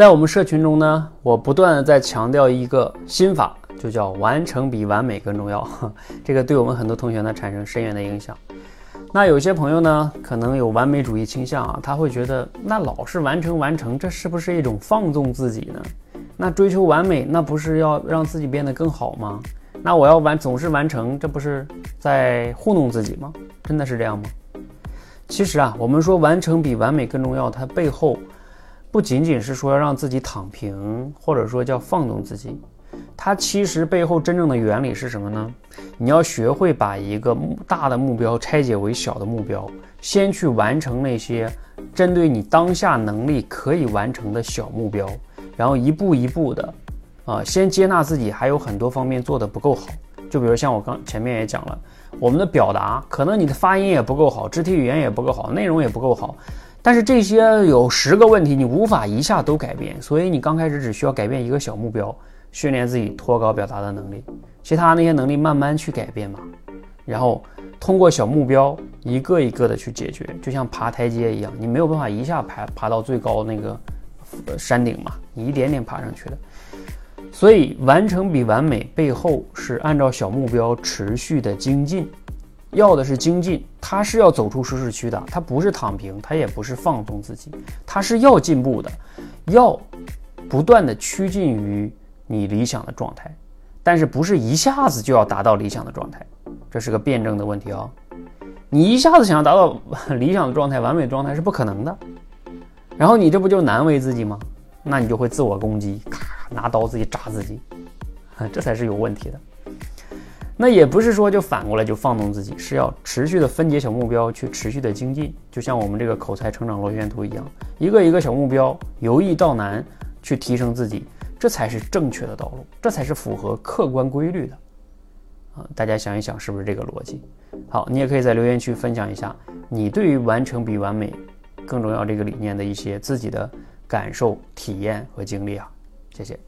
在我们社群中呢，我不断的在强调一个心法，就叫完成比完美更重要。这个对我们很多同学呢产生深远的影响。那有些朋友呢，可能有完美主义倾向啊，他会觉得那老是完成完成，这是不是一种放纵自己呢？那追求完美，那不是要让自己变得更好吗？那我要完总是完成，这不是在糊弄自己吗？真的是这样吗？其实啊，我们说完成比完美更重要，它背后不仅仅是说要让自己躺平，或者说叫放纵自己。它其实背后真正的原理是什么呢？你要学会把一个大的目标拆解为小的目标，先去完成那些针对你当下能力可以完成的小目标，然后一步一步的，啊，先接纳自己还有很多方面做的不够好。就比如像我刚前面也讲了，我们的表达可能你的发音也不够好，肢体语言也不够好，内容也不够好，但是这些有十个问题你无法一下都改变，所以你刚开始只需要改变一个小目标。训练自己脱稿表达的能力，其他那些能力慢慢去改变嘛。然后通过小目标一个一个的去解决，就像爬台阶一样，你没有办法一下爬爬到最高那个山顶嘛，你一点点爬上去的。所以完成比完美背后是按照小目标持续的精进，要的是精进，他是要走出舒适区的，他不是躺平，他也不是放纵自己，他是要进步的，要不断的趋近于。你理想的状态，但是不是一下子就要达到理想的状态，这是个辩证的问题啊！你一下子想要达到理想的状态、完美状态是不可能的。然后你这不就难为自己吗？那你就会自我攻击，咔拿刀自己扎自己，这才是有问题的。那也不是说就反过来就放纵自己，是要持续的分解小目标，去持续的精进，就像我们这个口才成长螺旋图一样，一个一个小目标，由易到难，去提升自己。这才是正确的道路，这才是符合客观规律的，啊！大家想一想，是不是这个逻辑？好，你也可以在留言区分享一下你对于完成比完美更重要这个理念的一些自己的感受、体验和经历啊！谢谢。